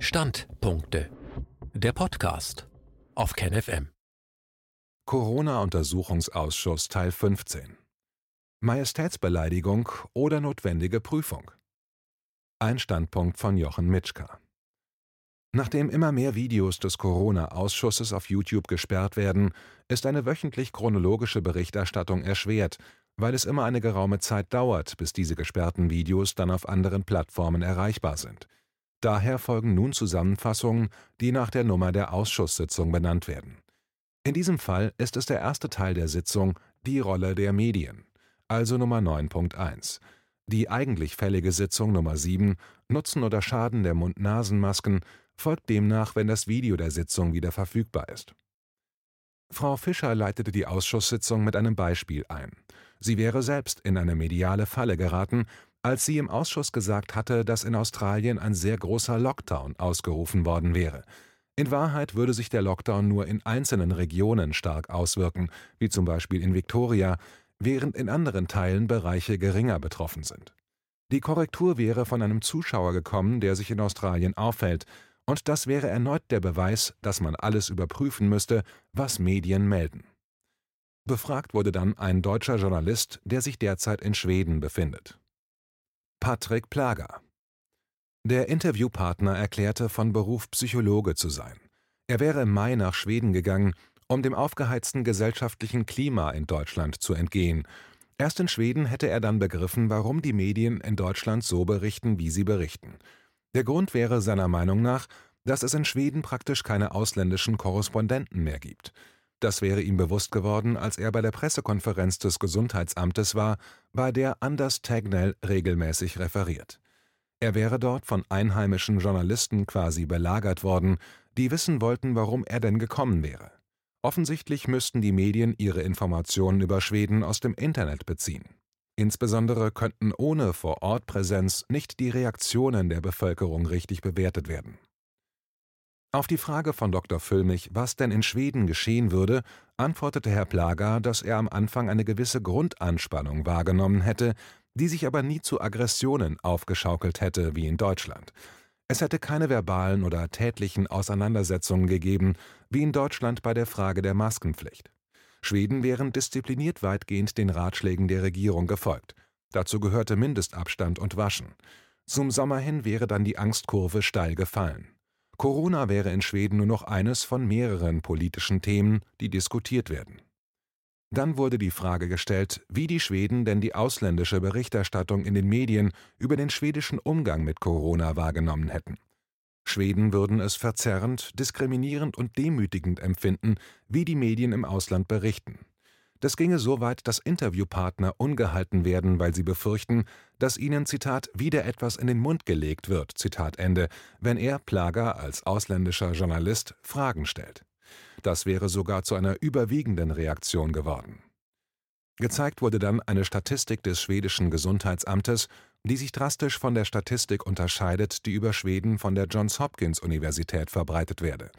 Standpunkte. Der Podcast auf KenFM. Corona-Untersuchungsausschuss Teil 15. Majestätsbeleidigung oder notwendige Prüfung. Ein Standpunkt von Jochen Mitschka. Nachdem immer mehr Videos des Corona-Ausschusses auf YouTube gesperrt werden, ist eine wöchentlich chronologische Berichterstattung erschwert, weil es immer eine geraume Zeit dauert, bis diese gesperrten Videos dann auf anderen Plattformen erreichbar sind. Daher folgen nun Zusammenfassungen, die nach der Nummer der Ausschusssitzung benannt werden. In diesem Fall ist es der erste Teil der Sitzung Die Rolle der Medien, also Nummer 9.1. Die eigentlich fällige Sitzung Nummer 7 Nutzen oder Schaden der Mund-Nasen-Masken folgt demnach, wenn das Video der Sitzung wieder verfügbar ist. Frau Fischer leitete die Ausschusssitzung mit einem Beispiel ein. Sie wäre selbst in eine mediale Falle geraten, als sie im Ausschuss gesagt hatte, dass in Australien ein sehr großer Lockdown ausgerufen worden wäre. In Wahrheit würde sich der Lockdown nur in einzelnen Regionen stark auswirken, wie zum Beispiel in Victoria, während in anderen Teilen Bereiche geringer betroffen sind. Die Korrektur wäre von einem Zuschauer gekommen, der sich in Australien aufhält, und das wäre erneut der Beweis, dass man alles überprüfen müsste, was Medien melden. Befragt wurde dann ein deutscher Journalist, der sich derzeit in Schweden befindet. Patrick Plager. Der Interviewpartner erklärte, von Beruf Psychologe zu sein. Er wäre im Mai nach Schweden gegangen, um dem aufgeheizten gesellschaftlichen Klima in Deutschland zu entgehen. Erst in Schweden hätte er dann begriffen, warum die Medien in Deutschland so berichten, wie sie berichten. Der Grund wäre seiner Meinung nach, dass es in Schweden praktisch keine ausländischen Korrespondenten mehr gibt. Das wäre ihm bewusst geworden, als er bei der Pressekonferenz des Gesundheitsamtes war, bei der Anders Tegnell regelmäßig referiert. Er wäre dort von einheimischen Journalisten quasi belagert worden, die wissen wollten, warum er denn gekommen wäre. Offensichtlich müssten die Medien ihre Informationen über Schweden aus dem Internet beziehen. Insbesondere könnten ohne Vor-Ort-Präsenz nicht die Reaktionen der Bevölkerung richtig bewertet werden. Auf die Frage von Dr. Füllmich, was denn in Schweden geschehen würde, antwortete Herr Plager, dass er am Anfang eine gewisse Grundanspannung wahrgenommen hätte, die sich aber nie zu Aggressionen aufgeschaukelt hätte wie in Deutschland. Es hätte keine verbalen oder tätlichen Auseinandersetzungen gegeben, wie in Deutschland bei der Frage der Maskenpflicht. Schweden wären diszipliniert weitgehend den Ratschlägen der Regierung gefolgt. Dazu gehörte Mindestabstand und Waschen. Zum Sommer hin wäre dann die Angstkurve steil gefallen. Corona wäre in Schweden nur noch eines von mehreren politischen Themen, die diskutiert werden. Dann wurde die Frage gestellt, wie die Schweden denn die ausländische Berichterstattung in den Medien über den schwedischen Umgang mit Corona wahrgenommen hätten. Schweden würden es verzerrend, diskriminierend und demütigend empfinden, wie die Medien im Ausland berichten. Das ginge so weit, dass Interviewpartner ungehalten werden, weil sie befürchten, dass ihnen, Zitat, wieder etwas in den Mund gelegt wird, Zitat Ende, wenn er, Plager, als ausländischer Journalist Fragen stellt. Das wäre sogar zu einer überwiegenden Reaktion geworden. Gezeigt wurde dann eine Statistik des schwedischen Gesundheitsamtes, die sich drastisch von der Statistik unterscheidet, die über Schweden von der Johns Hopkins Universität verbreitet werde.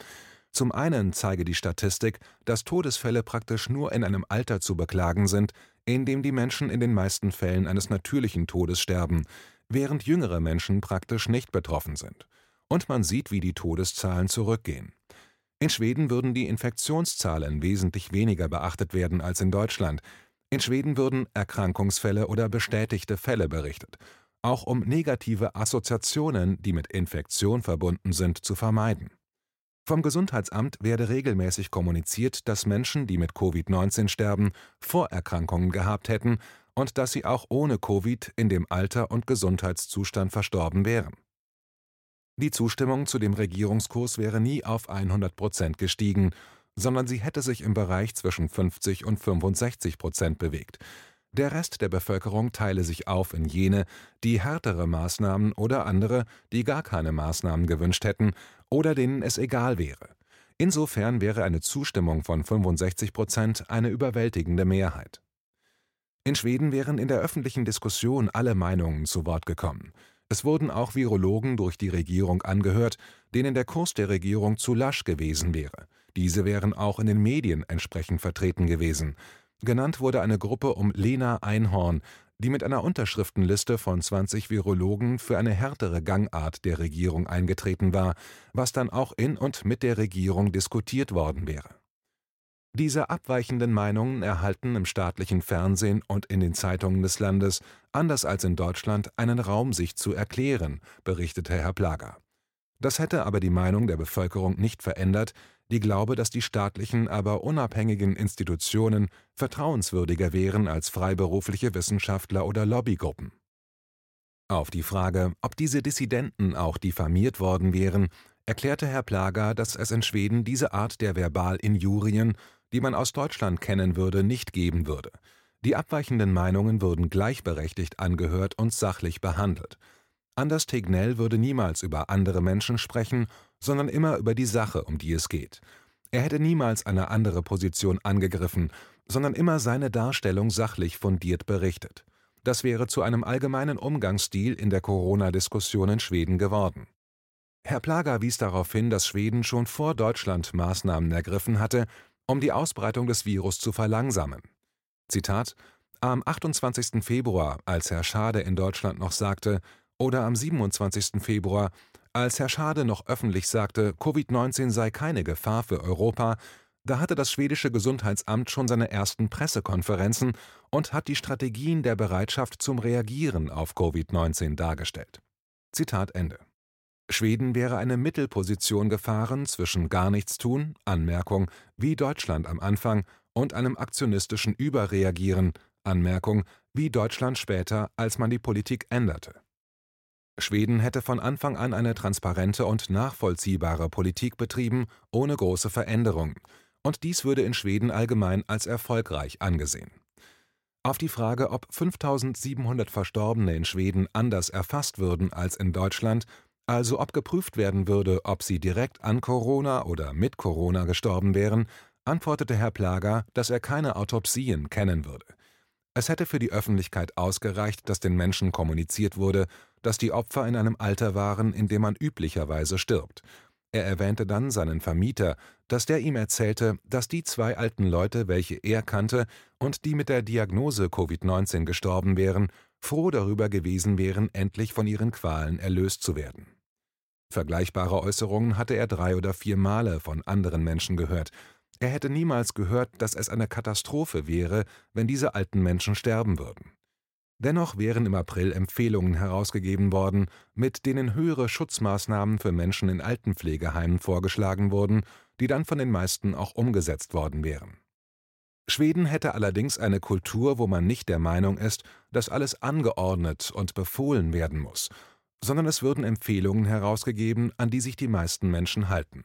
Zum einen zeige die Statistik, dass Todesfälle praktisch nur in einem Alter zu beklagen sind, in dem die Menschen in den meisten Fällen eines natürlichen Todes sterben, während jüngere Menschen praktisch nicht betroffen sind. Und man sieht, wie die Todeszahlen zurückgehen. In Schweden würden die Infektionszahlen wesentlich weniger beachtet werden als in Deutschland. In Schweden würden Erkrankungsfälle oder bestätigte Fälle berichtet, auch um negative Assoziationen, die mit Infektion verbunden sind, zu vermeiden. Vom Gesundheitsamt werde regelmäßig kommuniziert, dass Menschen, die mit Covid-19 sterben, Vorerkrankungen gehabt hätten und dass sie auch ohne Covid in dem Alter und Gesundheitszustand verstorben wären. Die Zustimmung zu dem Regierungskurs wäre nie auf 100 Prozent gestiegen, sondern sie hätte sich im Bereich zwischen 50 und 65 Prozent bewegt. Der Rest der Bevölkerung teile sich auf in jene, die härtere Maßnahmen oder andere, die gar keine Maßnahmen gewünscht hätten oder denen es egal wäre. Insofern wäre eine Zustimmung von 65 Prozent eine überwältigende Mehrheit. In Schweden wären in der öffentlichen Diskussion alle Meinungen zu Wort gekommen. Es wurden auch Virologen durch die Regierung angehört, denen der Kurs der Regierung zu lasch gewesen wäre. Diese wären auch in den Medien entsprechend vertreten gewesen. Genannt wurde eine Gruppe um Lena Einhorn, die mit einer Unterschriftenliste von 20 Virologen für eine härtere Gangart der Regierung eingetreten war, was dann auch in und mit der Regierung diskutiert worden wäre. Diese abweichenden Meinungen erhalten im staatlichen Fernsehen und in den Zeitungen des Landes, anders als in Deutschland, einen Raum, sich zu erklären, berichtete Herr Plager. Das hätte aber die Meinung der Bevölkerung nicht verändert, die glaube, dass die staatlichen, aber unabhängigen Institutionen vertrauenswürdiger wären als freiberufliche Wissenschaftler oder Lobbygruppen. Auf die Frage, ob diese Dissidenten auch diffamiert worden wären, erklärte Herr Plager, dass es in Schweden diese Art der Verbalinjurien, die man aus Deutschland kennen würde, nicht geben würde. Die abweichenden Meinungen würden gleichberechtigt angehört und sachlich behandelt. Anders Tegnell würde niemals über andere Menschen sprechen sondern immer über die Sache, um die es geht. Er hätte niemals eine andere Position angegriffen, sondern immer seine Darstellung sachlich fundiert berichtet. Das wäre zu einem allgemeinen Umgangsstil in der Corona-Diskussion in Schweden geworden. Herr Plager wies darauf hin, dass Schweden schon vor Deutschland Maßnahmen ergriffen hatte, um die Ausbreitung des Virus zu verlangsamen. Zitat Am 28. Februar, als Herr Schade in Deutschland noch sagte, oder am 27. Februar, als Herr Schade noch öffentlich sagte, Covid-19 sei keine Gefahr für Europa, da hatte das schwedische Gesundheitsamt schon seine ersten Pressekonferenzen und hat die Strategien der Bereitschaft zum Reagieren auf Covid-19 dargestellt. Zitat Ende. Schweden wäre eine Mittelposition gefahren zwischen gar nichts tun, Anmerkung, wie Deutschland am Anfang, und einem aktionistischen Überreagieren, Anmerkung, wie Deutschland später, als man die Politik änderte. Schweden hätte von Anfang an eine transparente und nachvollziehbare Politik betrieben, ohne große Veränderungen, und dies würde in Schweden allgemein als erfolgreich angesehen. Auf die Frage, ob 5700 Verstorbene in Schweden anders erfasst würden als in Deutschland, also ob geprüft werden würde, ob sie direkt an Corona oder mit Corona gestorben wären, antwortete Herr Plager, dass er keine Autopsien kennen würde. Es hätte für die Öffentlichkeit ausgereicht, dass den Menschen kommuniziert wurde, dass die Opfer in einem Alter waren, in dem man üblicherweise stirbt. Er erwähnte dann seinen Vermieter, dass der ihm erzählte, dass die zwei alten Leute, welche er kannte und die mit der Diagnose Covid-19 gestorben wären, froh darüber gewesen wären, endlich von ihren Qualen erlöst zu werden. Vergleichbare Äußerungen hatte er drei oder vier Male von anderen Menschen gehört. Er hätte niemals gehört, dass es eine Katastrophe wäre, wenn diese alten Menschen sterben würden. Dennoch wären im April Empfehlungen herausgegeben worden, mit denen höhere Schutzmaßnahmen für Menschen in Altenpflegeheimen vorgeschlagen wurden, die dann von den meisten auch umgesetzt worden wären. Schweden hätte allerdings eine Kultur, wo man nicht der Meinung ist, dass alles angeordnet und befohlen werden muss, sondern es würden Empfehlungen herausgegeben, an die sich die meisten Menschen halten.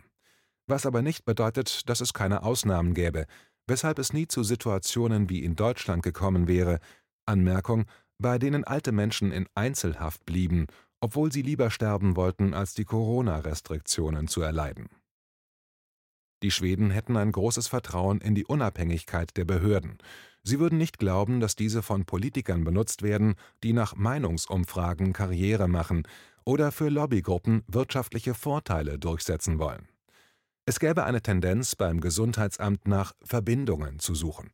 Was aber nicht bedeutet, dass es keine Ausnahmen gäbe, weshalb es nie zu Situationen wie in Deutschland gekommen wäre, Anmerkung, bei denen alte Menschen in Einzelhaft blieben, obwohl sie lieber sterben wollten, als die Corona-Restriktionen zu erleiden. Die Schweden hätten ein großes Vertrauen in die Unabhängigkeit der Behörden. Sie würden nicht glauben, dass diese von Politikern benutzt werden, die nach Meinungsumfragen Karriere machen oder für Lobbygruppen wirtschaftliche Vorteile durchsetzen wollen. Es gäbe eine Tendenz beim Gesundheitsamt nach Verbindungen zu suchen.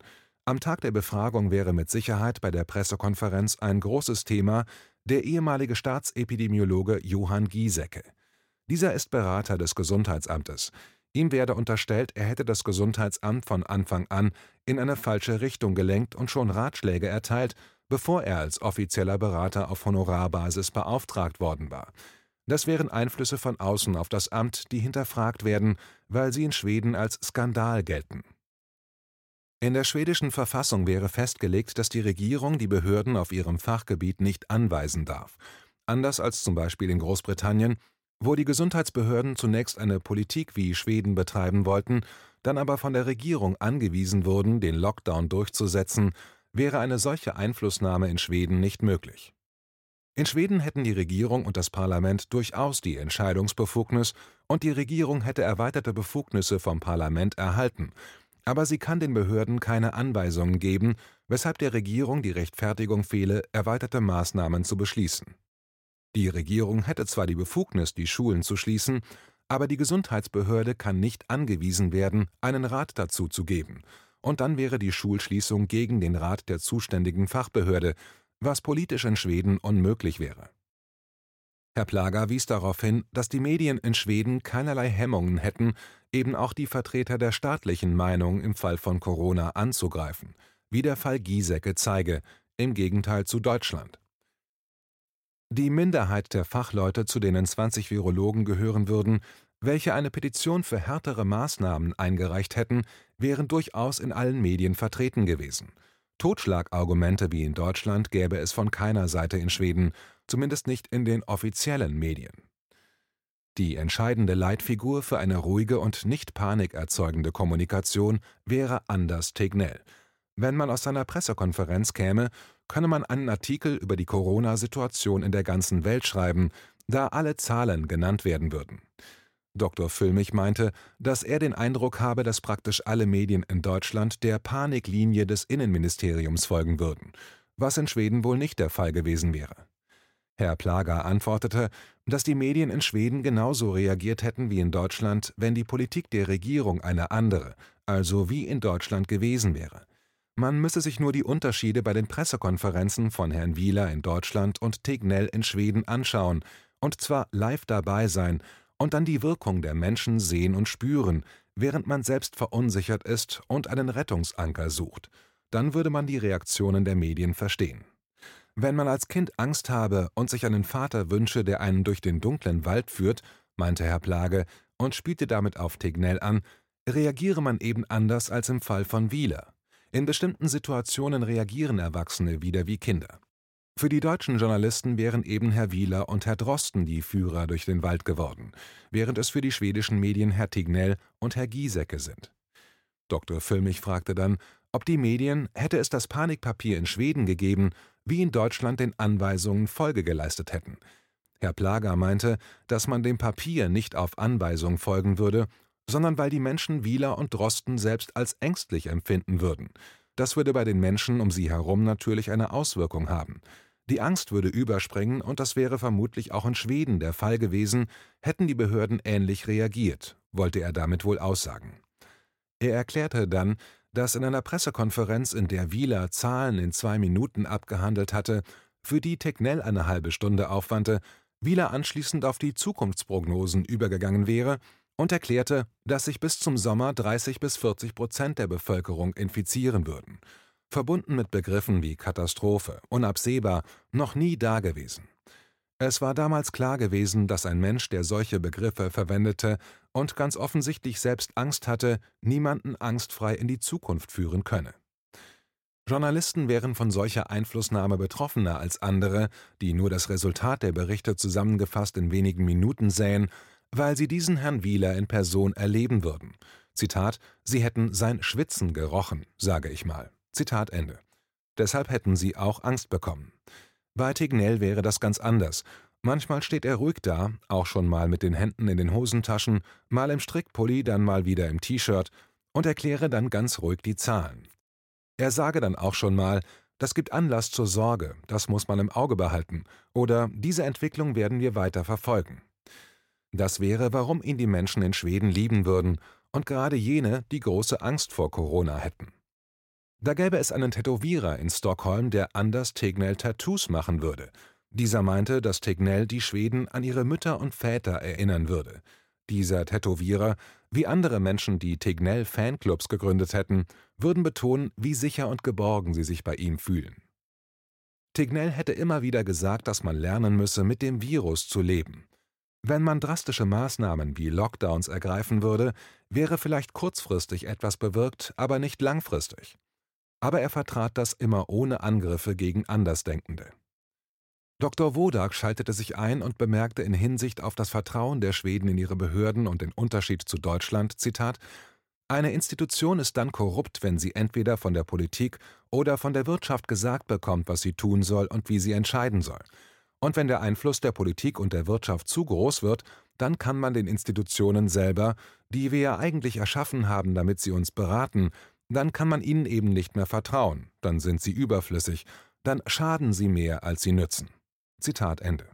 Am Tag der Befragung wäre mit Sicherheit bei der Pressekonferenz ein großes Thema der ehemalige Staatsepidemiologe Johann Giesecke. Dieser ist Berater des Gesundheitsamtes. Ihm werde unterstellt, er hätte das Gesundheitsamt von Anfang an in eine falsche Richtung gelenkt und schon Ratschläge erteilt, bevor er als offizieller Berater auf Honorarbasis beauftragt worden war. Das wären Einflüsse von außen auf das Amt, die hinterfragt werden, weil sie in Schweden als Skandal gelten. In der schwedischen Verfassung wäre festgelegt, dass die Regierung die Behörden auf ihrem Fachgebiet nicht anweisen darf, anders als zum Beispiel in Großbritannien, wo die Gesundheitsbehörden zunächst eine Politik wie Schweden betreiben wollten, dann aber von der Regierung angewiesen wurden, den Lockdown durchzusetzen, wäre eine solche Einflussnahme in Schweden nicht möglich. In Schweden hätten die Regierung und das Parlament durchaus die Entscheidungsbefugnis, und die Regierung hätte erweiterte Befugnisse vom Parlament erhalten, aber sie kann den Behörden keine Anweisungen geben, weshalb der Regierung die Rechtfertigung fehle, erweiterte Maßnahmen zu beschließen. Die Regierung hätte zwar die Befugnis, die Schulen zu schließen, aber die Gesundheitsbehörde kann nicht angewiesen werden, einen Rat dazu zu geben, und dann wäre die Schulschließung gegen den Rat der zuständigen Fachbehörde, was politisch in Schweden unmöglich wäre. Herr Plager wies darauf hin, dass die Medien in Schweden keinerlei Hemmungen hätten, eben auch die Vertreter der staatlichen Meinung im Fall von Corona anzugreifen, wie der Fall Giesecke zeige, im Gegenteil zu Deutschland. Die Minderheit der Fachleute, zu denen 20 Virologen gehören würden, welche eine Petition für härtere Maßnahmen eingereicht hätten, wären durchaus in allen Medien vertreten gewesen. Totschlagargumente wie in Deutschland gäbe es von keiner Seite in Schweden, zumindest nicht in den offiziellen Medien. Die entscheidende Leitfigur für eine ruhige und nicht panikerzeugende Kommunikation wäre Anders Tegnell. Wenn man aus seiner Pressekonferenz käme, könne man einen Artikel über die Corona-Situation in der ganzen Welt schreiben, da alle Zahlen genannt werden würden. Dr. Füllmich meinte, dass er den Eindruck habe, dass praktisch alle Medien in Deutschland der Paniklinie des Innenministeriums folgen würden, was in Schweden wohl nicht der Fall gewesen wäre. Herr Plager antwortete, dass die Medien in Schweden genauso reagiert hätten wie in Deutschland, wenn die Politik der Regierung eine andere, also wie in Deutschland gewesen wäre. Man müsse sich nur die Unterschiede bei den Pressekonferenzen von Herrn Wieler in Deutschland und Tegnell in Schweden anschauen, und zwar live dabei sein und dann die Wirkung der Menschen sehen und spüren, während man selbst verunsichert ist und einen Rettungsanker sucht. Dann würde man die Reaktionen der Medien verstehen. Wenn man als Kind Angst habe und sich einen Vater wünsche, der einen durch den dunklen Wald führt, meinte Herr Plage und spielte damit auf Tegnell an, reagiere man eben anders als im Fall von Wieler. In bestimmten Situationen reagieren Erwachsene wieder wie Kinder. Für die deutschen Journalisten wären eben Herr Wieler und Herr Drosten die Führer durch den Wald geworden, während es für die schwedischen Medien Herr Tignell und Herr Giesecke sind. Dr. Füllmich fragte dann, ob die Medien, hätte es das Panikpapier in Schweden gegeben, wie in Deutschland den Anweisungen Folge geleistet hätten. Herr Plager meinte, dass man dem Papier nicht auf Anweisung folgen würde, sondern weil die Menschen Wieler und Drosten selbst als ängstlich empfinden würden. Das würde bei den Menschen um sie herum natürlich eine Auswirkung haben. Die Angst würde überspringen, und das wäre vermutlich auch in Schweden der Fall gewesen, hätten die Behörden ähnlich reagiert, wollte er damit wohl aussagen. Er erklärte dann, dass in einer Pressekonferenz, in der Wieler Zahlen in zwei Minuten abgehandelt hatte, für die Tegnell eine halbe Stunde aufwandte, Wieler anschließend auf die Zukunftsprognosen übergegangen wäre und erklärte, dass sich bis zum Sommer 30 bis 40 Prozent der Bevölkerung infizieren würden, verbunden mit Begriffen wie Katastrophe, unabsehbar, noch nie dagewesen. Es war damals klar gewesen, dass ein Mensch, der solche Begriffe verwendete und ganz offensichtlich selbst Angst hatte, niemanden angstfrei in die Zukunft führen könne. Journalisten wären von solcher Einflussnahme betroffener als andere, die nur das Resultat der Berichte zusammengefasst in wenigen Minuten sähen weil sie diesen Herrn Wieler in Person erleben würden. Zitat, sie hätten sein Schwitzen gerochen, sage ich mal. Zitat Ende. Deshalb hätten sie auch Angst bekommen. Bei Tignell wäre das ganz anders. Manchmal steht er ruhig da, auch schon mal mit den Händen in den Hosentaschen, mal im Strickpulli, dann mal wieder im T-Shirt und erkläre dann ganz ruhig die Zahlen. Er sage dann auch schon mal, das gibt Anlass zur Sorge, das muss man im Auge behalten, oder diese Entwicklung werden wir weiter verfolgen. Das wäre, warum ihn die Menschen in Schweden lieben würden und gerade jene, die große Angst vor Corona hätten. Da gäbe es einen Tätowierer in Stockholm, der Anders Tegnell Tattoos machen würde. Dieser meinte, dass Tegnell die Schweden an ihre Mütter und Väter erinnern würde. Dieser Tätowierer, wie andere Menschen, die Tegnell Fanclubs gegründet hätten, würden betonen, wie sicher und geborgen sie sich bei ihm fühlen. Tegnell hätte immer wieder gesagt, dass man lernen müsse, mit dem Virus zu leben. Wenn man drastische Maßnahmen wie Lockdowns ergreifen würde, wäre vielleicht kurzfristig etwas bewirkt, aber nicht langfristig. Aber er vertrat das immer ohne Angriffe gegen Andersdenkende. Dr. Wodak schaltete sich ein und bemerkte in Hinsicht auf das Vertrauen der Schweden in ihre Behörden und den Unterschied zu Deutschland, Zitat, eine Institution ist dann korrupt, wenn sie entweder von der Politik oder von der Wirtschaft gesagt bekommt, was sie tun soll und wie sie entscheiden soll. Und wenn der Einfluss der Politik und der Wirtschaft zu groß wird, dann kann man den Institutionen selber, die wir ja eigentlich erschaffen haben, damit sie uns beraten, dann kann man ihnen eben nicht mehr vertrauen, dann sind sie überflüssig, dann schaden sie mehr, als sie nützen. Zitat Ende.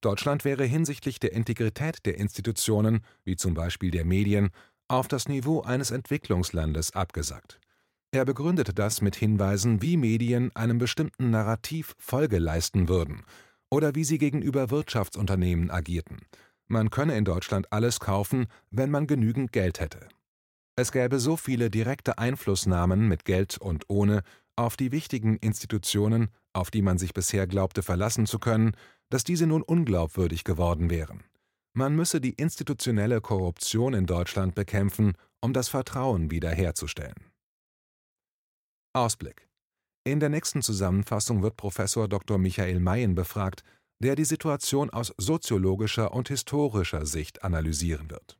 Deutschland wäre hinsichtlich der Integrität der Institutionen, wie zum Beispiel der Medien, auf das Niveau eines Entwicklungslandes abgesackt. Er begründete das mit Hinweisen, wie Medien einem bestimmten Narrativ Folge leisten würden oder wie sie gegenüber Wirtschaftsunternehmen agierten. Man könne in Deutschland alles kaufen, wenn man genügend Geld hätte. Es gäbe so viele direkte Einflussnahmen mit Geld und ohne auf die wichtigen Institutionen, auf die man sich bisher glaubte verlassen zu können, dass diese nun unglaubwürdig geworden wären. Man müsse die institutionelle Korruption in Deutschland bekämpfen, um das Vertrauen wiederherzustellen. Ausblick In der nächsten Zusammenfassung wird Professor Dr. Michael Mayen befragt, der die Situation aus soziologischer und historischer Sicht analysieren wird